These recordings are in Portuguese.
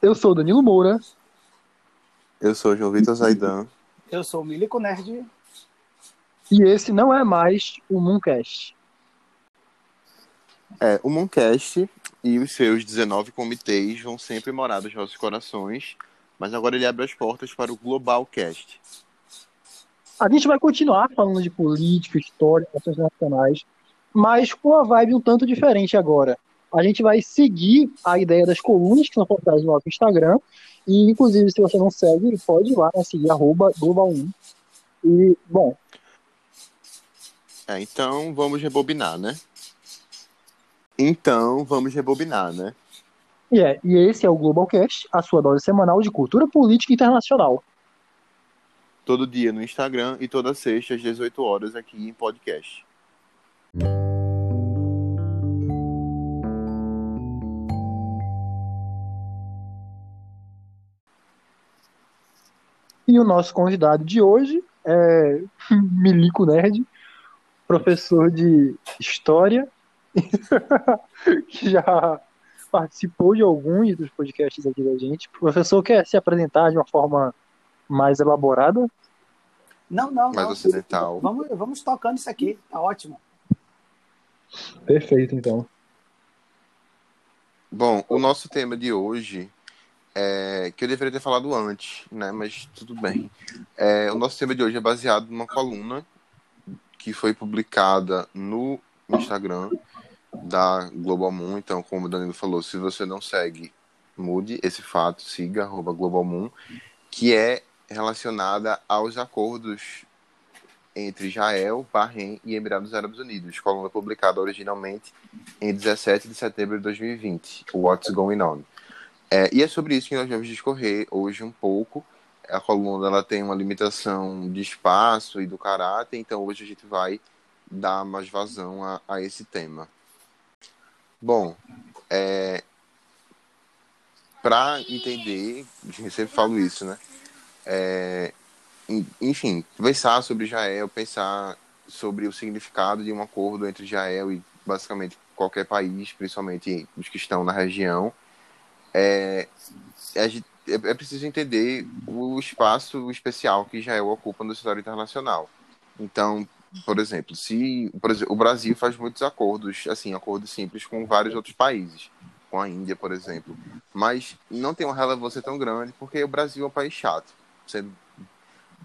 Eu sou Danilo Moura. Eu sou João Vitor Zaidan. Eu sou o Milico Nerd. E esse não é mais o Mooncast. É, o Mooncast e os seus 19 comitês vão sempre morar nos nossos corações, mas agora ele abre as portas para o Globalcast. A gente vai continuar falando de política, história, questões nacionais, mas com uma vibe um tanto diferente agora. A gente vai seguir a ideia das colunas que são postadas no nosso Instagram, e inclusive se você não segue, pode ir lá, né, seguir arroba global1. E, bom... É, então vamos rebobinar, né? Então vamos rebobinar, né? E, é, e esse é o Globalcast, a sua dose semanal de cultura política internacional. Todo dia no Instagram e toda sexta às 18 horas aqui em podcast. E o nosso convidado de hoje é Milico Nerd, professor de História, que já participou de alguns dos podcasts aqui da gente. O professor quer se apresentar de uma forma mais elaborada? Não, não. Mais não. ocidental. Vamos, vamos tocando isso aqui, tá ótimo. Perfeito, então. Bom, o nosso tema de hoje é, que eu deveria ter falado antes, né? Mas tudo bem. É, o nosso tema de hoje é baseado numa coluna que foi publicada no Instagram da Global Moon. Então, como o Danilo falou, se você não segue, mude esse fato, siga arroba Global Moon, que é relacionada aos acordos entre Israel, Bahrein e Emirados Árabes Unidos, coluna publicada originalmente em 17 de setembro de 2020, What's Going On. É, e é sobre isso que nós vamos discorrer hoje um pouco. A coluna ela tem uma limitação de espaço e do caráter, então hoje a gente vai dar mais vazão a, a esse tema. Bom, é, para entender, eu sempre falo isso, né? É, enfim, pensar sobre Israel, pensar sobre o significado de um acordo entre Israel e basicamente qualquer país, principalmente os que estão na região, é, é, é preciso entender o espaço especial que Israel ocupa no cenário internacional. Então, por exemplo, se o Brasil faz muitos acordos, assim, acordos simples com vários outros países, com a Índia, por exemplo, mas não tem uma relevância tão grande porque o Brasil é um país chato, sendo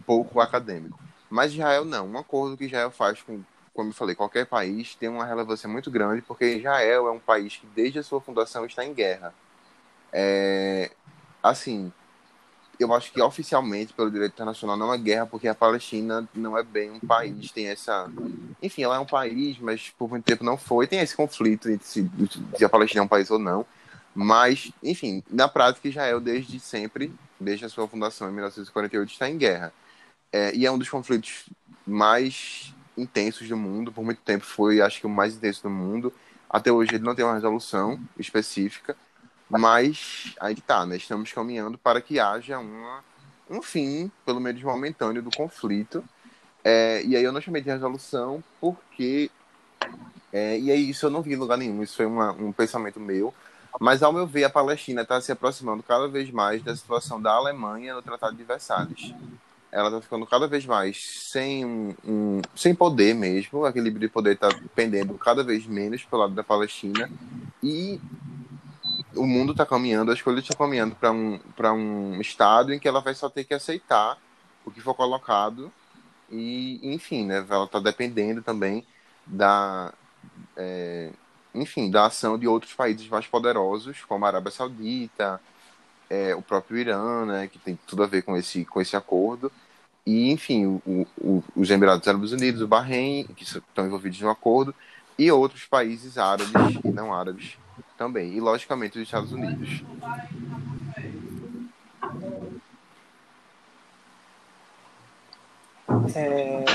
pouco acadêmico. Mas Israel não, um acordo que Israel faz com, como eu falei, qualquer país tem uma relevância muito grande porque Israel é um país que desde a sua fundação está em guerra. É, assim, eu acho que oficialmente, pelo direito internacional, não é guerra, porque a Palestina não é bem um país, tem essa. Enfim, ela é um país, mas por muito tempo não foi. Tem esse conflito entre se, se a Palestina é um país ou não. Mas, enfim, na prática, Israel, desde sempre, desde a sua fundação em 1948, está em guerra. É, e é um dos conflitos mais intensos do mundo. Por muito tempo foi, acho que, o mais intenso do mundo. Até hoje ele não tem uma resolução específica. Mas aí tá, né? Estamos caminhando para que haja uma, um fim, pelo menos momentâneo, do conflito. É, e aí eu não chamei de resolução porque. É, e aí isso eu não vi em lugar nenhum, isso foi uma, um pensamento meu. Mas ao meu ver, a Palestina está se aproximando cada vez mais da situação da Alemanha no Tratado de Versalhes. Ela está ficando cada vez mais sem, um, sem poder mesmo, o equilíbrio de poder está pendendo cada vez menos pelo lado da Palestina. E o mundo está caminhando, a escolha está caminhando para um, um estado em que ela vai só ter que aceitar o que for colocado. E, enfim, né, ela está dependendo também da, é, enfim, da ação de outros países mais poderosos, como a Arábia Saudita, é, o próprio Irã, né, que tem tudo a ver com esse, com esse acordo, e, enfim, o, o, os Emirados Árabes Unidos, o Bahrein, que estão envolvidos no acordo, e outros países árabes e não árabes também. E, logicamente, os Estados Unidos. É,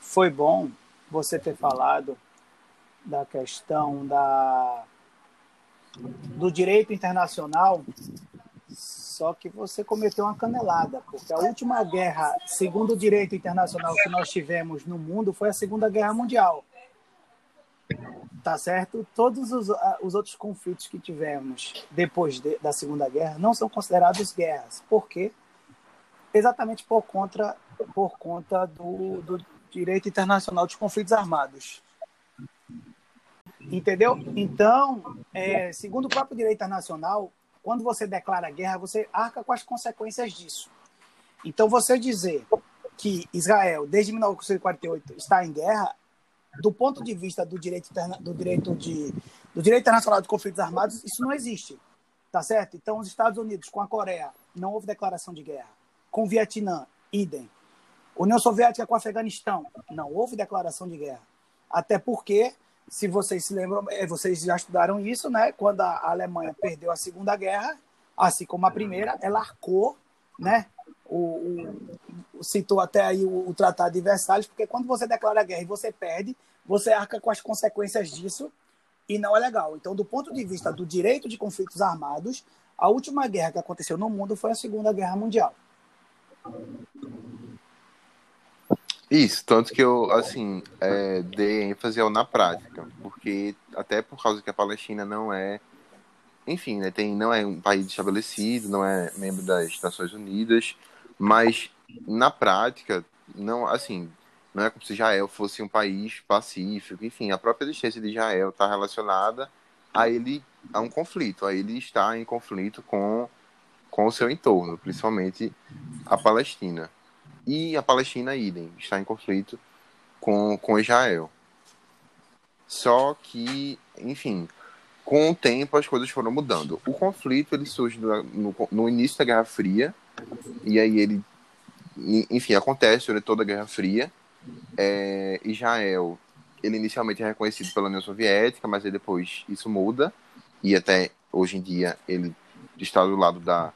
foi bom você ter falado da questão da, do direito internacional, só que você cometeu uma canelada, porque a última guerra, segundo o direito internacional que nós tivemos no mundo, foi a Segunda Guerra Mundial. Tá certo? Todos os, os outros conflitos que tivemos depois de, da Segunda Guerra não são considerados guerras. Por quê? Exatamente por conta, por conta do, do direito internacional dos conflitos armados. Entendeu? Então, é, segundo o próprio direito internacional, quando você declara guerra, você arca com as consequências disso. Então, você dizer que Israel, desde 1948, está em guerra, do ponto de vista do direito, do direito, de, do direito internacional de conflitos armados, isso não existe. Tá certo? Então, os Estados Unidos com a Coreia, não houve declaração de guerra. Com o Vietnã, idem. União Soviética com o Afeganistão, não houve declaração de guerra. Até porque se vocês se lembram, é, vocês já estudaram isso, né? Quando a Alemanha perdeu a Segunda Guerra, assim como a Primeira, ela arcou, né? O, o citou até aí o, o, Tratado de Versalhes, porque quando você declara guerra e você perde, você arca com as consequências disso e não é legal. Então, do ponto de vista do direito de conflitos armados, a última guerra que aconteceu no mundo foi a Segunda Guerra Mundial. Isso, tanto que eu, assim, é, dei ênfase ao na prática, porque até por causa que a Palestina não é, enfim, né, tem, não é um país estabelecido, não é membro das Nações Unidas, mas na prática, não, assim, não é como se Israel fosse um país pacífico, enfim, a própria existência de Israel está relacionada a ele, a um conflito, a ele está em conflito com, com o seu entorno, principalmente a Palestina. E a Palestina, idem, está em conflito com, com Israel. Só que, enfim, com o tempo as coisas foram mudando. O conflito ele surge no, no, no início da Guerra Fria, e aí ele, enfim, acontece durante toda a Guerra Fria. É, Israel, ele inicialmente é reconhecido pela União Soviética, mas depois isso muda, e até hoje em dia ele está do lado da,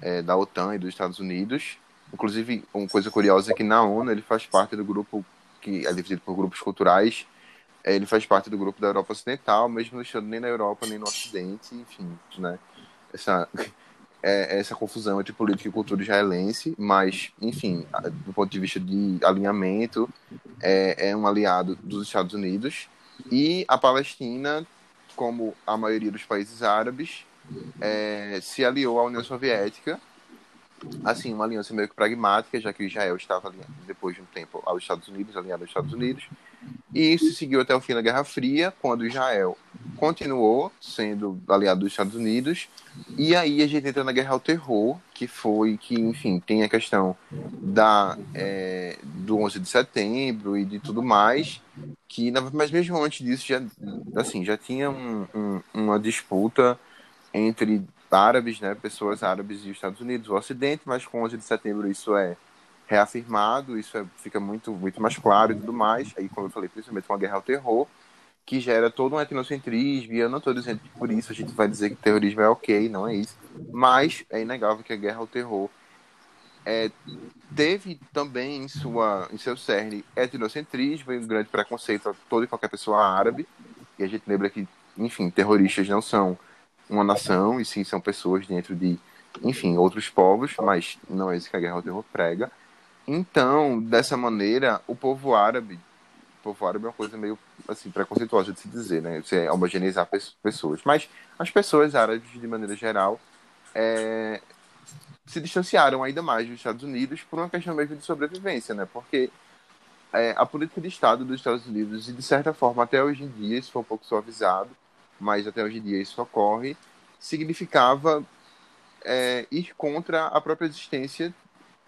é, da OTAN e dos Estados Unidos. Inclusive, uma coisa curiosa é que na ONU ele faz parte do grupo que é dividido por grupos culturais. É, ele faz parte do grupo da Europa Ocidental, mesmo não estando nem na Europa nem no Ocidente, enfim, né? Essa, é, essa confusão entre política e cultura israelense, mas, enfim, do ponto de vista de alinhamento, é, é um aliado dos Estados Unidos. E a Palestina, como a maioria dos países árabes, é, se aliou à União Soviética assim, uma aliança meio que pragmática, já que Israel estava alinhado, depois de um tempo aos Estados Unidos, alinhado aos Estados Unidos, e isso seguiu até o fim da Guerra Fria, quando Israel continuou sendo aliado dos Estados Unidos, e aí a gente entra na Guerra ao Terror, que foi que, enfim, tem a questão da, é, do 11 de setembro e de tudo mais, que, mas mesmo antes disso, já, assim, já tinha um, um, uma disputa entre árabes, né, pessoas árabes e Estados Unidos, o Ocidente, mas com 11 de setembro isso é reafirmado, isso é, fica muito, muito mais claro e tudo mais. Aí, como eu falei, principalmente com a guerra ao terror, que gera todo um etnocentrismo, e eu não estou dizendo que por isso a gente vai dizer que terrorismo é ok, não é isso. Mas é inegável que a guerra ao terror é, teve também em, sua, em seu cerne etnocentrismo e um grande preconceito a toda e qualquer pessoa árabe. E a gente lembra que, enfim, terroristas não são uma nação, e sim são pessoas dentro de, enfim, outros povos, mas não é isso que a guerra ao terror prega. Então, dessa maneira, o povo árabe, o povo árabe é uma coisa meio assim preconceituosa de se dizer, né? Você homogeneizar pessoas, mas as pessoas árabes de maneira geral é, se distanciaram ainda mais dos Estados Unidos por uma questão mesmo de sobrevivência, né? Porque é, a política de Estado dos Estados Unidos, e de certa forma até hoje em dia, isso foi um pouco suavizado, mas até hoje em dia isso ocorre, significava é, ir contra a própria existência,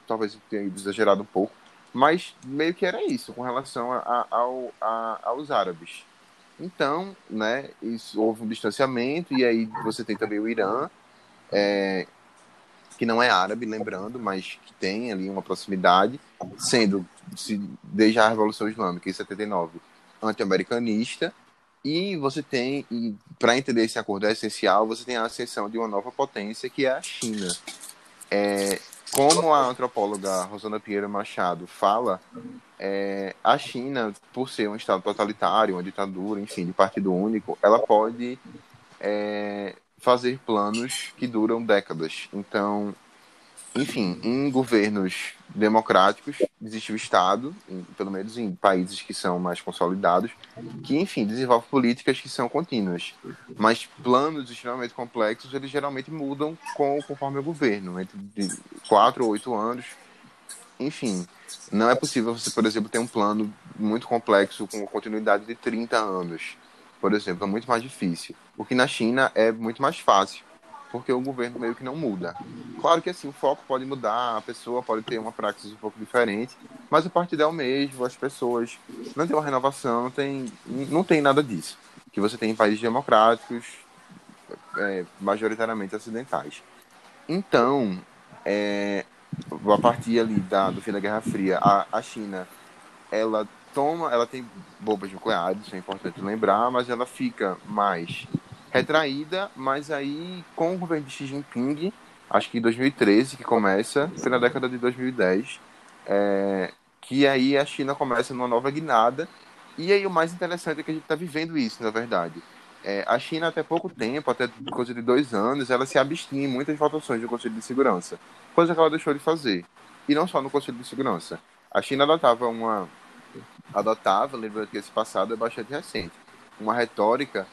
talvez tenha exagerado um pouco, mas meio que era isso com relação a, a, a, aos árabes. Então, né, isso, houve um distanciamento, e aí você tem também o Irã, é, que não é árabe, lembrando, mas que tem ali uma proximidade, sendo, se, desde a Revolução Islâmica em 79, anti-americanista, e você tem, para entender esse acordo é essencial, você tem a ascensão de uma nova potência que é a China. É, como a antropóloga Rosana Pinheiro Machado fala, é, a China, por ser um Estado totalitário, uma ditadura, enfim, de partido único, ela pode é, fazer planos que duram décadas. Então, enfim, em governos democráticos existe o Estado, em, pelo menos em países que são mais consolidados, que, enfim, desenvolve políticas que são contínuas. Mas planos extremamente complexos, eles geralmente mudam com, conforme o governo, entre quatro ou oito anos. Enfim, não é possível você, por exemplo, ter um plano muito complexo com continuidade de 30 anos. Por exemplo, é muito mais difícil. O que na China é muito mais fácil porque o governo meio que não muda. Claro que assim, o foco pode mudar, a pessoa pode ter uma praxis um pouco diferente, mas o partido é o mesmo, as pessoas não tem uma renovação, não tem, não tem nada disso. Que você tem em países democráticos, é, majoritariamente ocidentais. Então, é, a partir ali da, do fim da Guerra Fria, a, a China, ela toma, ela tem bombas nucleares, isso é importante lembrar, mas ela fica mais retraída, mas aí com o governo de Xi Jinping, acho que em 2013 que começa, foi na década de 2010, é, que aí a China começa numa nova guinada, e aí o mais interessante é que a gente está vivendo isso, na verdade. É, a China, até pouco tempo, até coisa de dois anos, ela se abstinha em muitas votações do Conselho de Segurança, coisa que ela deixou de fazer. E não só no Conselho de Segurança. A China adotava uma. adotava, lembrando que esse passado é bastante recente, uma retórica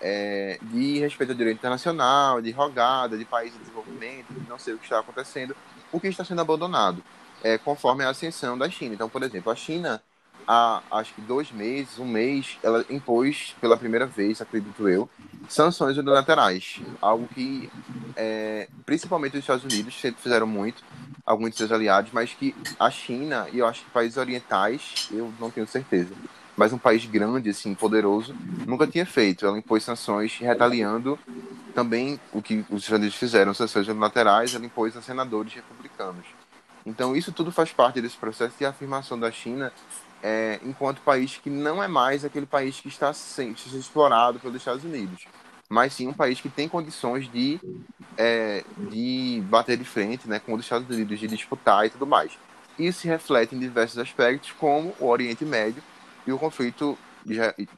é, de respeito ao direito internacional, de rogada, de país de desenvolvimento, de não sei o que está acontecendo, o que está sendo abandonado, é, conforme a ascensão da China. Então, por exemplo, a China, há acho que dois meses, um mês, ela impôs pela primeira vez, acredito eu, sanções unilaterais, algo que é, principalmente os Estados Unidos sempre fizeram muito, alguns de seus aliados, mas que a China e eu acho que países orientais, eu não tenho certeza, mas um país grande, assim, poderoso, nunca tinha feito. Ela impôs sanções retaliando também o que os Estados Unidos fizeram, sanções unilaterais, ela impôs a senadores republicanos. Então, isso tudo faz parte desse processo de afirmação da China é, enquanto país que não é mais aquele país que está sendo explorado pelos Estados Unidos, mas sim um país que tem condições de, é, de bater de frente né, com os Estados Unidos, de disputar e tudo mais. Isso se reflete em diversos aspectos, como o Oriente Médio, e o conflito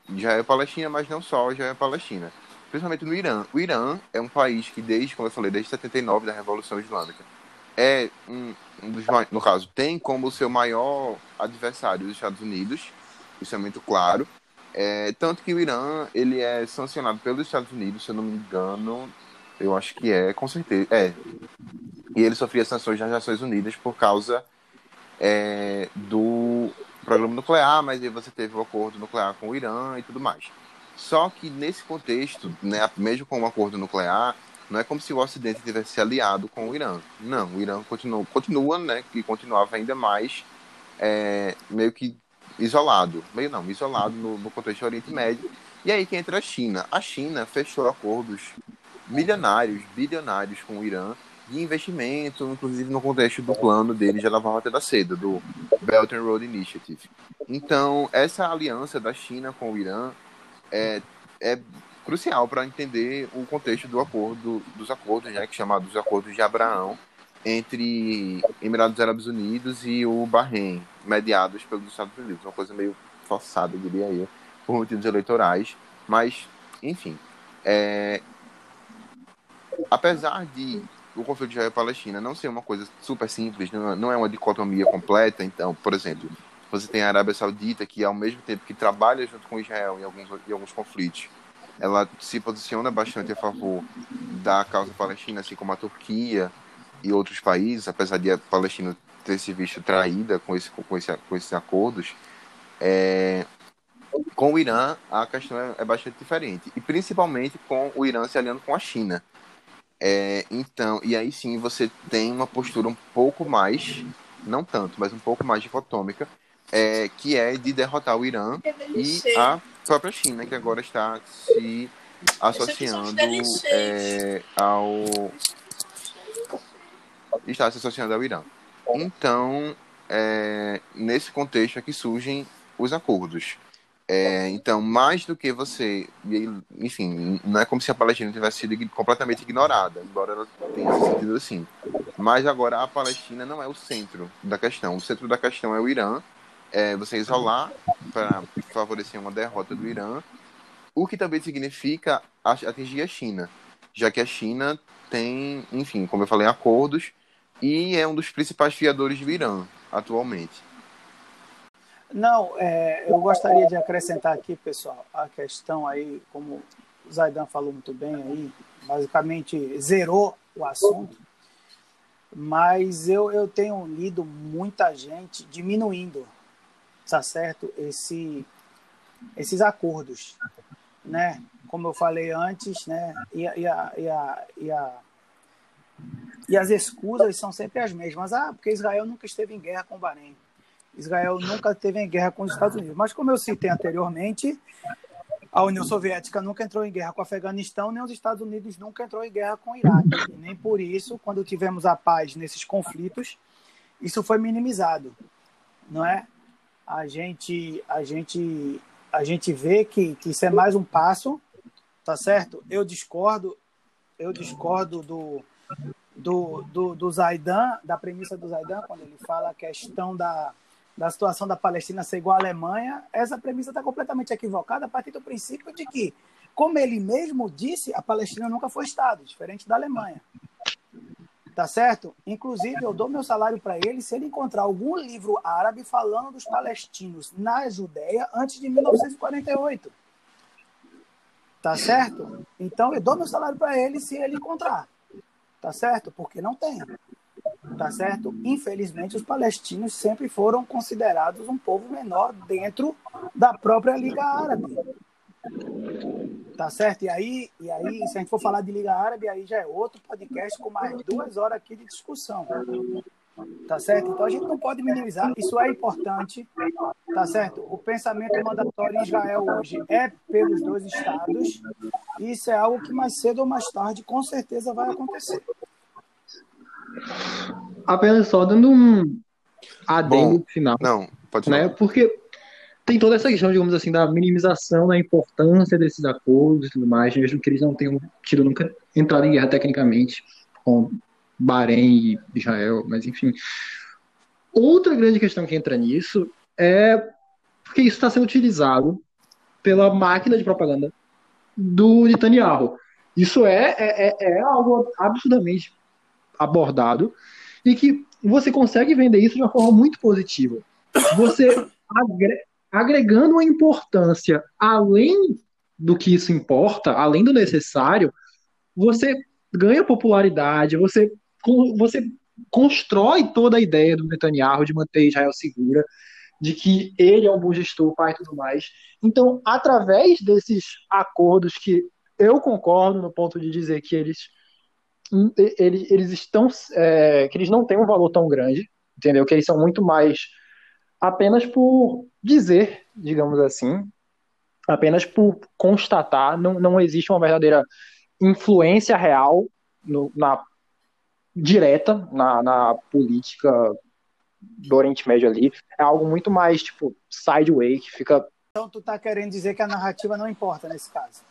Israel-Palestina, mas não só Israel-Palestina, principalmente no Irã. O Irã é um país que, desde, como eu falei, desde 79, da Revolução Islâmica, é um, um dos no caso, tem como seu maior adversário os Estados Unidos, isso é muito claro. É, tanto que o Irã ele é sancionado pelos Estados Unidos, se eu não me engano, eu acho que é, com certeza. É. E ele sofria sanções das Nações Unidas por causa é, do programa nuclear, mas aí você teve o acordo nuclear com o Irã e tudo mais. Só que nesse contexto, né, mesmo com o acordo nuclear, não é como se o Ocidente tivesse se aliado com o Irã. Não, o Irã continua, continua né, que continuava ainda mais é, meio que isolado, meio não, isolado no, no contexto do Oriente Médio. E aí que entra a China. A China fechou acordos milionários, bilionários com o Irã, de investimento, inclusive no contexto do plano dele já da Rota da Seda, do Belt and Road Initiative. Então, essa aliança da China com o Irã é, é crucial para entender o contexto do acordo, dos acordos, né, que chamados acordos de Abraão, entre Emirados Árabes Unidos e o Bahrein, mediados pelos Estados Unidos. Uma coisa meio forçada, diria eu, por motivos eleitorais. Mas, enfim, é... apesar de o conflito de Israel e Palestina não ser uma coisa super simples, não é uma dicotomia completa. Então, por exemplo, você tem a Arábia Saudita, que ao mesmo tempo que trabalha junto com Israel em alguns, em alguns conflitos, ela se posiciona bastante a favor da causa palestina, assim como a Turquia e outros países, apesar de a Palestina ter se visto traída com, esse, com, esse, com esses acordos. É, com o Irã, a questão é, é bastante diferente, e principalmente com o Irã se aliando com a China. É, então, e aí sim você tem uma postura um pouco mais, não tanto, mas um pouco mais dicotômica, é, que é de derrotar o Irã e a própria China, que agora está se associando é, ao. está se associando ao Irã. Então, é, nesse contexto é que surgem os acordos. É, então, mais do que você. Enfim, não é como se a Palestina tivesse sido completamente ignorada, embora ela tenha se sentido assim. Mas agora a Palestina não é o centro da questão. O centro da questão é o Irã. É você isolar para favorecer uma derrota do Irã, o que também significa atingir a China, já que a China tem, enfim, como eu falei, acordos e é um dos principais fiadores do Irã atualmente. Não, é, eu gostaria de acrescentar aqui, pessoal, a questão aí, como o Zaidan falou muito bem aí, basicamente zerou o assunto, mas eu, eu tenho lido muita gente diminuindo, tá certo, esse, esses acordos, né? Como eu falei antes, né? E, e, a, e, a, e, a, e as escusas são sempre as mesmas. Ah, porque Israel nunca esteve em guerra com o Bahrein. Israel nunca esteve em guerra com os Estados Unidos. Mas como eu citei anteriormente, a União Soviética nunca entrou em guerra com o Afeganistão, nem os Estados Unidos nunca entrou em guerra com o Iraque. Nem por isso, quando tivemos a paz nesses conflitos, isso foi minimizado, não é? A gente, a gente, a gente vê que, que isso é mais um passo, tá certo? Eu discordo, eu discordo do, do, do, do Zaidan, da premissa do Zaidan, quando ele fala a questão da, da situação da Palestina ser igual à Alemanha, essa premissa está completamente equivocada a partir do princípio de que, como ele mesmo disse, a Palestina nunca foi Estado, diferente da Alemanha. Tá certo? Inclusive, eu dou meu salário para ele se ele encontrar algum livro árabe falando dos palestinos na Judéia antes de 1948. Tá certo? Então, eu dou meu salário para ele se ele encontrar. Tá certo? Porque não tem tá certo? Infelizmente, os palestinos sempre foram considerados um povo menor dentro da própria Liga Árabe. Tá certo? E aí, e aí, se a gente for falar de Liga Árabe, aí já é outro podcast com mais duas horas aqui de discussão. Tá certo? Então a gente não pode minimizar, isso é importante, tá certo? O pensamento mandatório em Israel hoje é pelos dois estados, e isso é algo que mais cedo ou mais tarde com certeza vai acontecer. Apenas só dando um adendo Bom, final. Não, pode né? Porque tem toda essa questão, digamos assim, da minimização da importância desses acordos e tudo mais, mesmo que eles não tenham tido nunca entrado em guerra tecnicamente com Bahrein e Israel, mas enfim. Outra grande questão que entra nisso é porque isso está sendo utilizado pela máquina de propaganda do Netanyahu. Isso é, é, é, é algo absurdamente abordado e que você consegue vender isso de uma forma muito positiva. Você agregando uma importância além do que isso importa, além do necessário, você ganha popularidade, você, você constrói toda a ideia do Netanyahu de manter Israel segura, de que ele é um bom gestor, pai e tudo mais. Então, através desses acordos que eu concordo no ponto de dizer que eles eles, eles estão é, que eles não têm um valor tão grande, entendeu? Que eles são muito mais apenas por dizer, digamos assim, apenas por constatar, não, não existe uma verdadeira influência real no, na direta na, na política do Oriente Médio ali. É algo muito mais tipo sideway que fica. Então tu tá querendo dizer que a narrativa não importa nesse caso?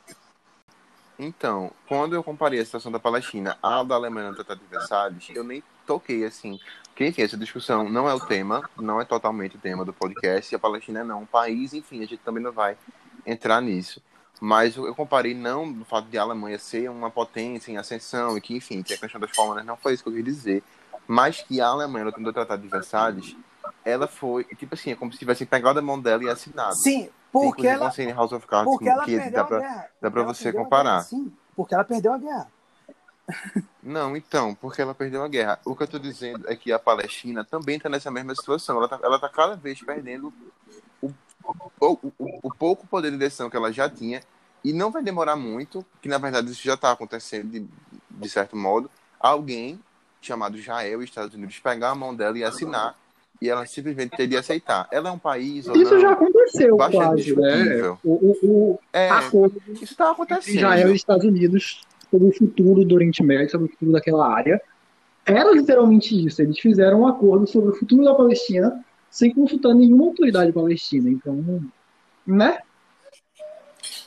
Então, quando eu comparei a situação da Palestina à da Alemanha no Tratado de Versalhes, eu nem toquei assim. Enfim, essa discussão não é o tema, não é totalmente o tema do podcast, e a Palestina não é um país, enfim, a gente também não vai entrar nisso. Mas eu comparei não no fato de a Alemanha ser uma potência em ascensão e que, enfim, tem a questão das formas, não foi isso que eu quis dizer. Mas que a Alemanha, no Tratado de Versalhes, ela foi, tipo assim, é como se tivesse pegado a mão dela e assinado. Sim, porque Tem, ela, House of Cards, porque ela que perdeu dá pra, dá pra Ela você comparar. guerra, sim, porque ela perdeu a guerra. Não, então, porque ela perdeu a guerra. O que eu tô dizendo é que a Palestina também tá nessa mesma situação. Ela tá, ela tá cada vez perdendo o, o, o, o pouco poder de decisão que ela já tinha. E não vai demorar muito, que na verdade isso já está acontecendo de, de certo modo. Alguém chamado Israel e Estados Unidos pegar a mão dela e assinar e ela simplesmente teria de aceitar. Ela é um país. Isso não, já aconteceu, quase, né? O, o, o é, acordo isso está acontecendo. Israel e Estados Unidos sobre o futuro do Oriente Médio, sobre o futuro daquela área. Era literalmente isso. Eles fizeram um acordo sobre o futuro da Palestina sem consultar nenhuma autoridade palestina. Então, né?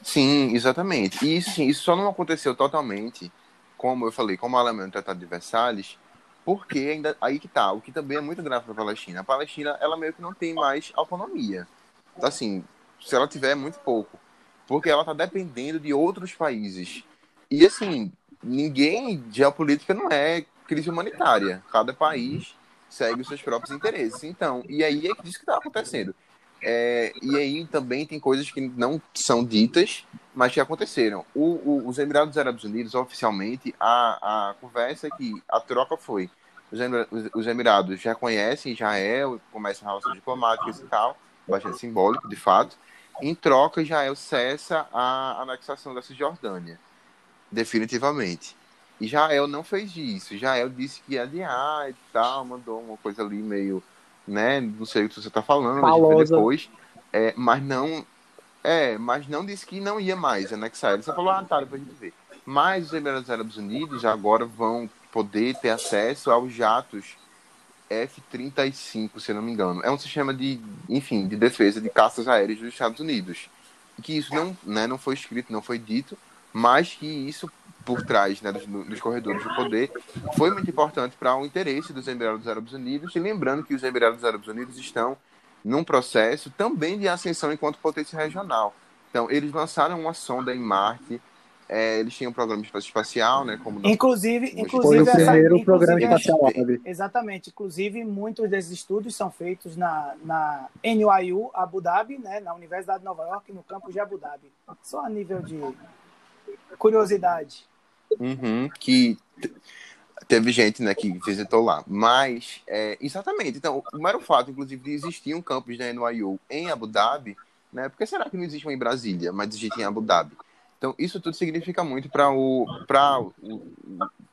Sim, exatamente. E isso, sim, isso só não aconteceu totalmente, como eu falei, como a Alemanha no Tratado de Versalhes, porque ainda aí que tá, o que também é muito grave para a Palestina. A Palestina, ela meio que não tem mais autonomia. Assim, se ela tiver, é muito pouco. Porque ela tá dependendo de outros países. E assim, ninguém, geopolítica não é crise humanitária. Cada país segue os seus próprios interesses. Então, e aí é isso que está acontecendo. É, e aí também tem coisas que não são ditas, mas que aconteceram. O, o, os Emirados Árabes Unidos, oficialmente, a, a conversa que a troca foi. Os, os Emirados já conhecem Israel, começam relações diplomáticas e tal, bastante simbólico, de fato. Em troca, Israel cessa a anexação da Cisjordânia, definitivamente. Israel não fez isso. Israel disse que ia adiar e tal, mandou uma coisa ali meio, né? Não sei o que você está falando, Falosa. depois. É, mas não. É, mas não disse que não ia mais anexar. Ele só falou, ah, tá, depois a gente vê. Mas os Emirados Árabes Unidos agora vão poder ter acesso aos jatos F-35, se não me engano. É um sistema de, enfim, de defesa de caças aéreas dos Estados Unidos. Que isso não, né, não foi escrito, não foi dito, mas que isso por trás né, dos, dos, corredores do poder foi muito importante para o interesse dos Emirados Árabes Unidos. E lembrando que os Emirados Árabes Unidos estão num processo também de ascensão enquanto potência regional. Então, eles lançaram uma sonda em Marte. É, eles tinham um programa espacial, né? Como inclusive, no... inclusive foi o primeiro essa, programa espacial Exatamente. Inclusive, muitos desses estudos são feitos na, na NYU Abu Dhabi, né? Na Universidade de Nova York, no campus de Abu Dhabi. Só a nível de curiosidade. Uhum, que teve gente né, que visitou lá. Mas, é, exatamente. Então, o mero fato, inclusive, de existir um campus da NYU em Abu Dhabi, né? Porque será que não existe um em Brasília, mas existe em Abu Dhabi? Então, isso tudo significa muito para o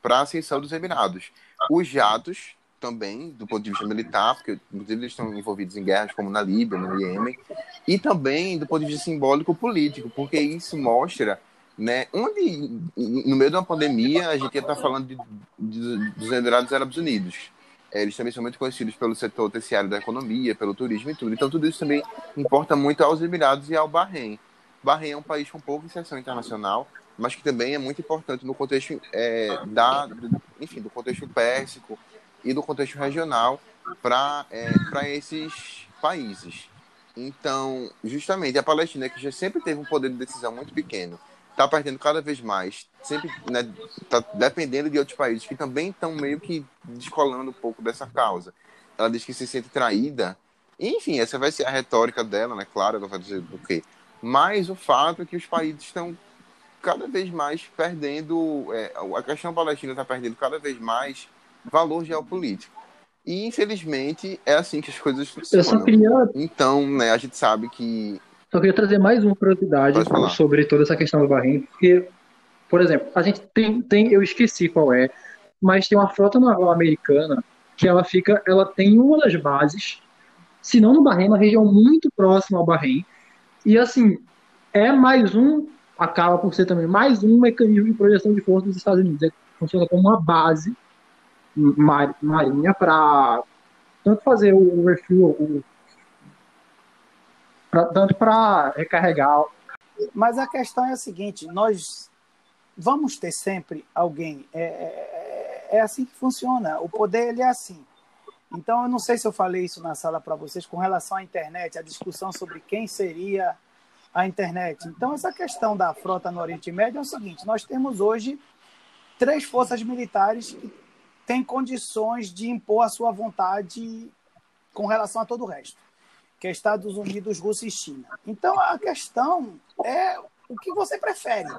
para a ascensão dos Emirados. Os jatos também, do ponto de vista militar, porque inclusive eles estão envolvidos em guerras como na Líbia, no Iêmen, e também do ponto de vista simbólico político, porque isso mostra né? Onde, no meio de uma pandemia, a gente ia estar falando de, de, dos Emirados Árabes Unidos. É, eles também são muito conhecidos pelo setor terciário da economia, pelo turismo e tudo. Então, tudo isso também importa muito aos Emirados e ao Bahrein. Bahrein é um país com pouca inserção internacional, mas que também é muito importante no contexto é, da, enfim, do contexto pérsico e do contexto regional para é, esses países. Então, justamente, a Palestina, que já sempre teve um poder de decisão muito pequeno, está perdendo cada vez mais, sempre né, tá dependendo de outros países que também estão meio que descolando um pouco dessa causa. Ela diz que se sente traída. Enfim, essa vai ser a retórica dela, né? Claro, ela vai dizer do quê. Mas o fato é que os países estão cada vez mais perdendo. É, a questão palestina está perdendo cada vez mais valor geopolítico. E, infelizmente, é assim que as coisas funcionam. Queria... Então, né, a gente sabe que só queria trazer mais uma curiosidade sobre toda essa questão do Bahrein, porque, por exemplo, a gente tem, tem, eu esqueci qual é, mas tem uma frota naval americana que ela fica, ela tem uma das bases, se não no Bahrein, uma região muito próxima ao Bahrein, e assim, é mais um, acaba por ser também mais um mecanismo de projeção de força dos Estados Unidos, é, funciona como uma base mar, marinha para tanto fazer o refuel, o pra, tanto para recarregar. Mas a questão é a seguinte: nós vamos ter sempre alguém. É, é, é, é assim que funciona. O poder ele é assim. Então, eu não sei se eu falei isso na sala para vocês com relação à internet, a discussão sobre quem seria a internet. Então, essa questão da frota no Oriente Médio é o seguinte: nós temos hoje três forças militares que têm condições de impor a sua vontade com relação a todo o resto que é Estados Unidos, Rússia e China. Então a questão é o que você prefere.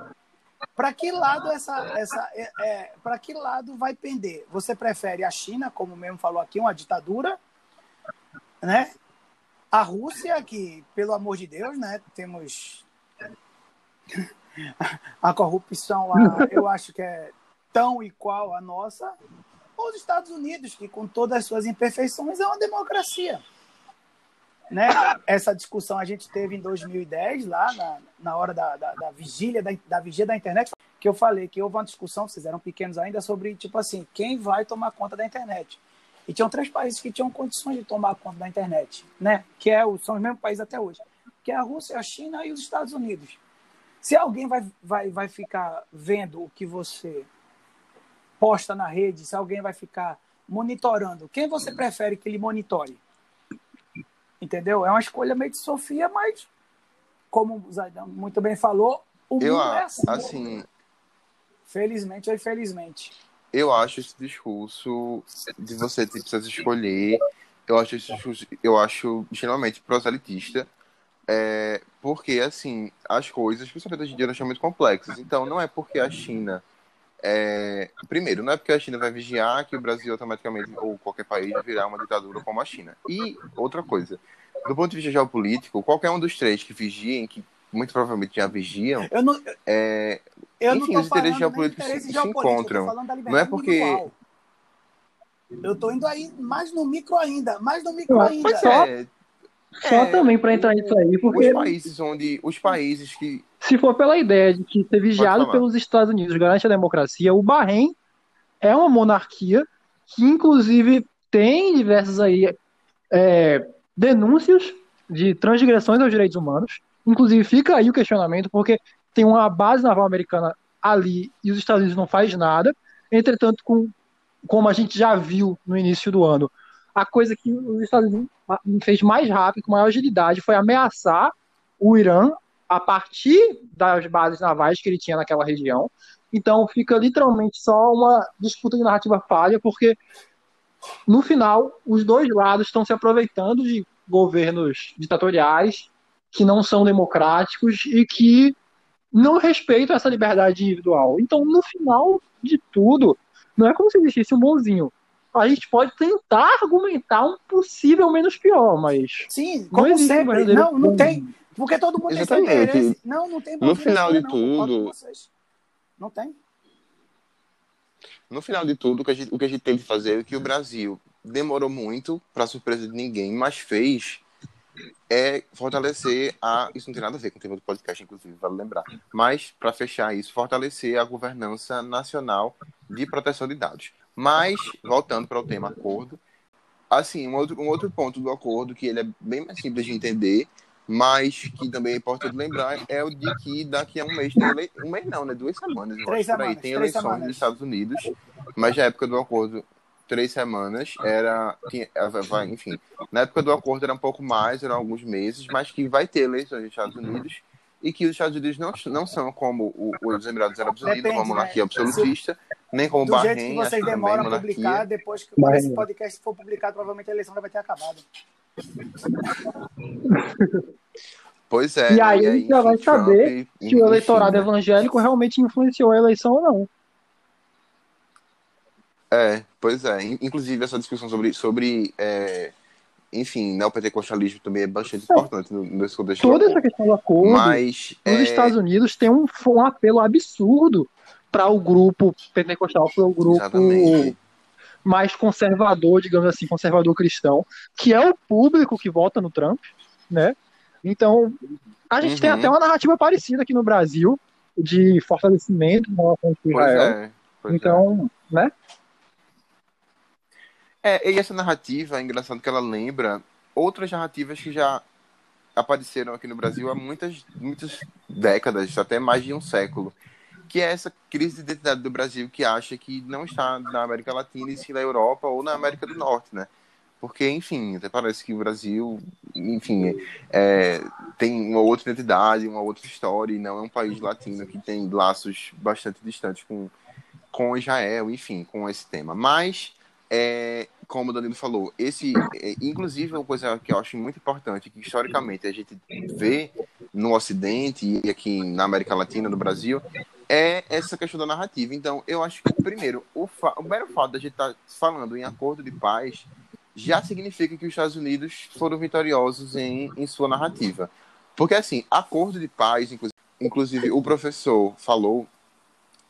Para que lado essa, essa é, é para que lado vai pender? Você prefere a China, como mesmo falou aqui, uma ditadura, né? A Rússia, que pelo amor de Deus, né? Temos a corrupção lá, eu acho que é tão igual a nossa. Ou os Estados Unidos, que com todas as suas imperfeições é uma democracia né? Essa discussão a gente teve em 2010, lá na, na hora da, da, da vigília da, da vigília da internet, que eu falei que houve uma discussão, vocês eram pequenos ainda, sobre, tipo assim, quem vai tomar conta da internet. E tinham três países que tinham condições de tomar conta da internet, né? Que é o, são os mesmos países até hoje. Que é a Rússia, a China e os Estados Unidos. Se alguém vai, vai, vai ficar vendo o que você posta na rede, se alguém vai ficar monitorando, quem você prefere que ele monitore? Entendeu? É uma escolha meio de Sofia, mas, como o Zaidan muito bem falou, o eu, mundo é assim. assim. Felizmente ou infelizmente. eu acho esse discurso de você tipo, precisa escolher, eu acho esse discurso, eu acho extremamente proselitista, é, porque, assim, as coisas, principalmente hoje em dia, são muito complexas. Então, não é porque a China é, primeiro, não é porque a China vai vigiar que o Brasil automaticamente, ou qualquer país, virar uma ditadura como a China. E outra coisa, do ponto de vista geopolítico, qualquer um dos três que vigiem, que muito provavelmente já vigiam, Eu não, é, eu enfim, não os interesses geopolíticos interesse se, se geopolítico, encontram. Não é porque. individual. Eu tô indo aí mais no micro ainda, mais no micro ainda. só- É, Só É, também para entrar nisso aí, os porque países onde. Os países que. Se for pela ideia de que ser vigiado pelos Estados Unidos garante a democracia, o Bahrein é uma monarquia que, inclusive, tem diversas aí é, denúncias de transgressões aos direitos humanos. Inclusive, fica aí o questionamento, porque tem uma base naval americana ali e os Estados Unidos não faz nada. Entretanto, com, como a gente já viu no início do ano, a coisa que os Estados Unidos fez mais rápido, com maior agilidade, foi ameaçar o Irã a partir das bases navais que ele tinha naquela região. Então fica literalmente só uma disputa de narrativa falha, porque no final os dois lados estão se aproveitando de governos ditatoriais que não são democráticos e que não respeitam essa liberdade individual. Então, no final de tudo, não é como se existisse um bonzinho. A gente pode tentar argumentar um possível menos pior, mas Sim, não como sempre. Não, não tem. Porque todo mundo tem seu Exatamente. interesse. Não, não tem No final de não, tudo-. Não tem. No final de tudo, o que a gente, o que a gente tem que fazer é que o Brasil demorou muito, para surpresa de ninguém, mas fez é fortalecer a. Isso não tem nada a ver com o tema do podcast, inclusive, vale lembrar. Mas, para fechar isso, fortalecer a governança nacional de proteção de dados. Mas, voltando para o tema acordo, assim, um outro, um outro ponto do acordo que ele é bem mais simples de entender, mas que também é importante lembrar, é o de que daqui a um mês tem ele... um mês não, né? Duas semanas, eu Três acho, por aí, semanas, tem três eleições semanas. nos Estados Unidos, mas na época do acordo três semanas era tinha, vai, enfim na época do acordo era um pouco mais eram alguns meses mas que vai ter eleições nos Estados Unidos e que os Estados Unidos não, não são como o, os Emirados Árabes Unidos Depende, uma monarquia né? absolutista nem como Do Bahrein jeito que vocês também demoram a monarquia. publicar, depois que Bahrein. esse podcast for publicado, provavelmente a eleição já vai ter acabado. pois é E aí a gente já vai enfim, Trump, saber se enfim, o eleitorado né? evangélico realmente influenciou a eleição ou não. É, pois é. In- Inclusive, essa discussão sobre, sobre é, enfim, neopentecostalismo também é bastante importante no, nesse contexto. Toda essa questão do acordo, Mas, nos é, Estados Unidos tem um, um apelo absurdo para o grupo pentecostal, para o grupo exatamente. mais conservador, digamos assim, conservador cristão, que é o público que vota no Trump, né? Então, a gente tem Uhum. até uma narrativa parecida aqui no Brasil de fortalecimento em relação com Pois Israel. é. é. Então, né? É, e essa narrativa, é engraçado que ela lembra outras narrativas que já apareceram aqui no Brasil há muitas, muitas décadas, até mais de um século, que é essa crise de identidade do Brasil que acha que não está na América Latina e sim na Europa ou na América do Norte, né? Porque, enfim, até parece que o Brasil, enfim, é, tem uma outra identidade, uma outra história, e não é um país latino que tem laços bastante distantes com, com Israel, enfim, com esse tema. Mas é, como o Danilo falou, esse, é, inclusive, uma coisa que eu acho muito importante, que historicamente a gente vê no Ocidente e aqui na América Latina, no Brasil, é essa questão da narrativa. Então, eu acho que, primeiro, o, o mero fato da gente estar falando em acordo de paz já significa que os Estados Unidos foram vitoriosos em, em sua narrativa. Porque, assim, acordo de paz, inclusive, inclusive o professor falou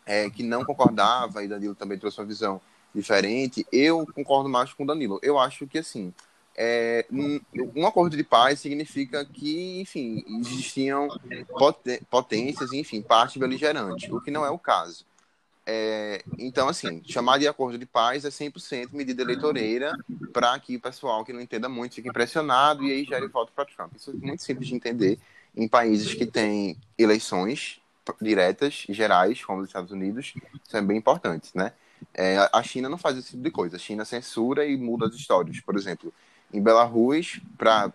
é, que não concordava, e Danilo também trouxe uma visão diferente, eu concordo mais com o Danilo. Eu acho que, assim, é, um, um acordo de paz significa que, enfim, existiam potências, enfim, parte beligerante, o que não é o caso. É, então, assim, chamar de acordo de paz é 100% medida eleitoreira para que o pessoal que não entenda muito fique impressionado e aí gere voto para Trump. Isso é muito simples de entender em países que têm eleições diretas, gerais, como os Estados Unidos, isso é bem importante, né? É, a China não faz esse tipo de coisa. A China censura e muda as histórias. Por exemplo, em Belarus, para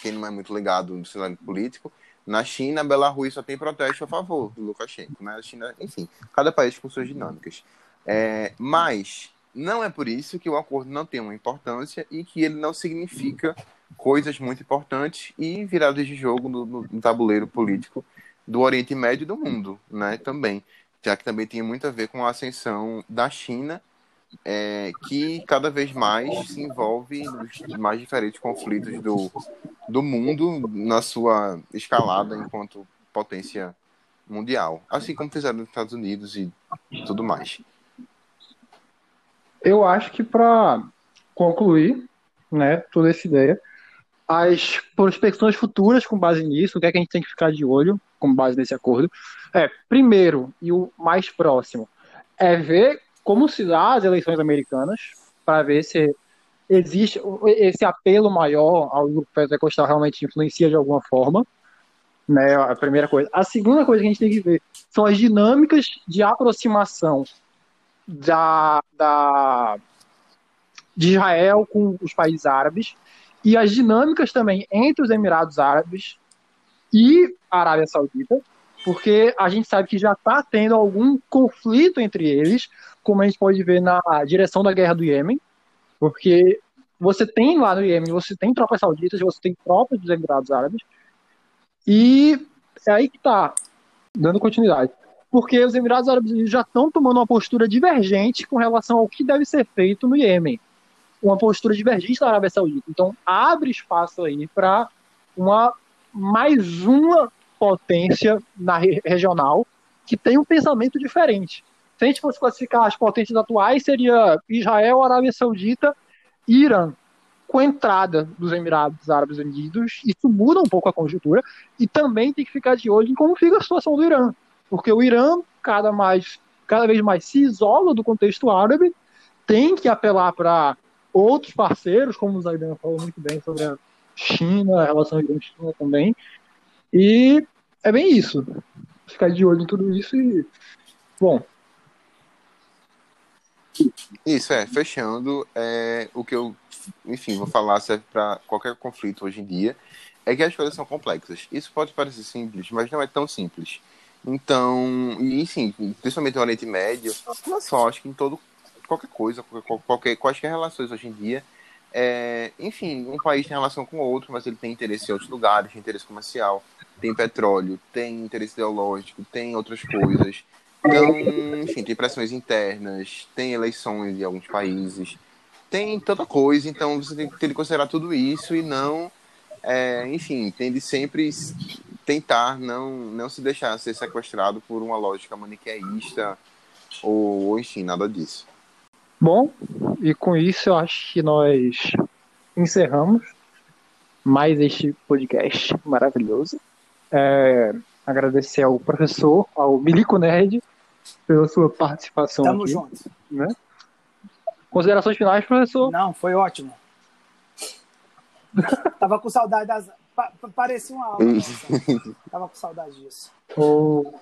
quem não é muito ligado no cenário político, na China, Belarus só tem protesto a favor do Lukashenko. Né? A China, enfim, cada país com suas dinâmicas. É, mas não é por isso que o acordo não tem uma importância e que ele não significa coisas muito importantes e viradas de jogo no, no tabuleiro político do Oriente Médio e do mundo, né? Também, já que também tem muito a ver com a ascensão da China, é, que cada vez mais se envolve nos mais diferentes conflitos do, do mundo na sua escalada enquanto potência mundial, assim como fizeram nos Estados Unidos e tudo mais. Eu acho que para concluir, né, toda essa ideia, as prospecções futuras com base nisso, o que é que a gente tem que ficar de olho com base nesse acordo, é, primeiro, e o mais próximo, é ver como se dá as eleições americanas, para ver se existe esse apelo maior ao grupo pentecostal realmente influencia de alguma forma, né, a primeira coisa. A segunda coisa que a gente tem que ver são as dinâmicas de aproximação da, da, de Israel com os países árabes e as dinâmicas também entre os Emirados Árabes e a Arábia Saudita, porque a gente sabe que já está tendo algum conflito entre eles, como a gente pode ver na direção da guerra do Iêmen, porque você tem lá no Iêmen, você tem tropas sauditas, você tem tropas dos Emirados Árabes, e é aí que está, dando continuidade. Porque os Emirados Árabes já estão tomando uma postura divergente com relação ao que deve ser feito no Iêmen uma postura divergente da Arábia Saudita. Então, abre espaço aí para uma mais uma potência na regional que tem um pensamento diferente. Se a gente fosse classificar as potências atuais, seria Israel, Arábia Saudita Irã, com a entrada dos Emirados Árabes Unidos. Isso muda um pouco a conjuntura e também tem que ficar de olho em como fica a situação do Irã, porque o Irã cada mais cada vez mais se isola do contexto árabe, tem que apelar para outros parceiros, como o Zaidan falou muito bem sobre a China, a relação Irã-China também. E é bem isso. Ficar de olho em tudo isso e. Bom. Isso, é. Fechando, é, o que eu, enfim, vou falar serve para qualquer conflito hoje em dia, é que as coisas são complexas. Isso pode parecer simples, mas não é tão simples. Então, e sim, principalmente no Oriente Médio, não só, acho que em todo qualquer coisa, qualquer, qualquer, quaisquer relações hoje em dia. É, enfim, um país tem relação com o outro, mas ele tem interesse em outros lugares, tem interesse comercial, tem petróleo, tem interesse ideológico, tem outras coisas. Então, enfim, tem pressões internas, tem eleições em alguns países, tem tanta coisa, então você tem que considerar tudo isso e não, é, enfim, tem de sempre tentar não, não se deixar ser sequestrado por uma lógica maniqueísta ou, enfim, nada disso. Bom, e com isso eu acho que nós encerramos mais este podcast maravilhoso. É, agradecer ao professor, ao Milico Nerd, pela sua participação. Tamo aqui, junto. Né? Considerações finais, professor? Não, foi ótimo. Tava com saudade das. Pa parecia uma aula. Nossa. Tava com saudade disso. Oh.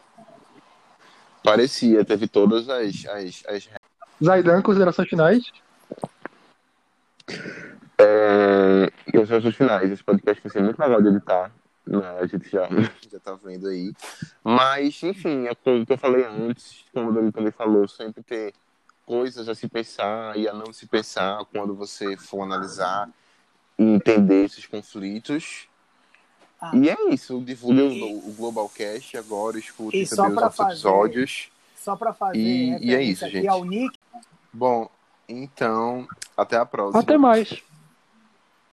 Parecia, teve todas as, as, as Zaidan, considerações finais? É, considerações finais. Esse podcast vai ser muito legal de editar. Né? A gente já, já tá vendo aí. Mas, enfim, é como eu falei antes, como o Dani também falou, sempre ter coisas a se pensar e a não se pensar quando você for analisar e entender esses conflitos. Ah. E é isso, divulgue e... o, o Globalcast agora, escute também os outros fazer... episódios. Só para fazer e, e é isso, gente. Ao Nick. Bom, então, até a próxima. Até mais.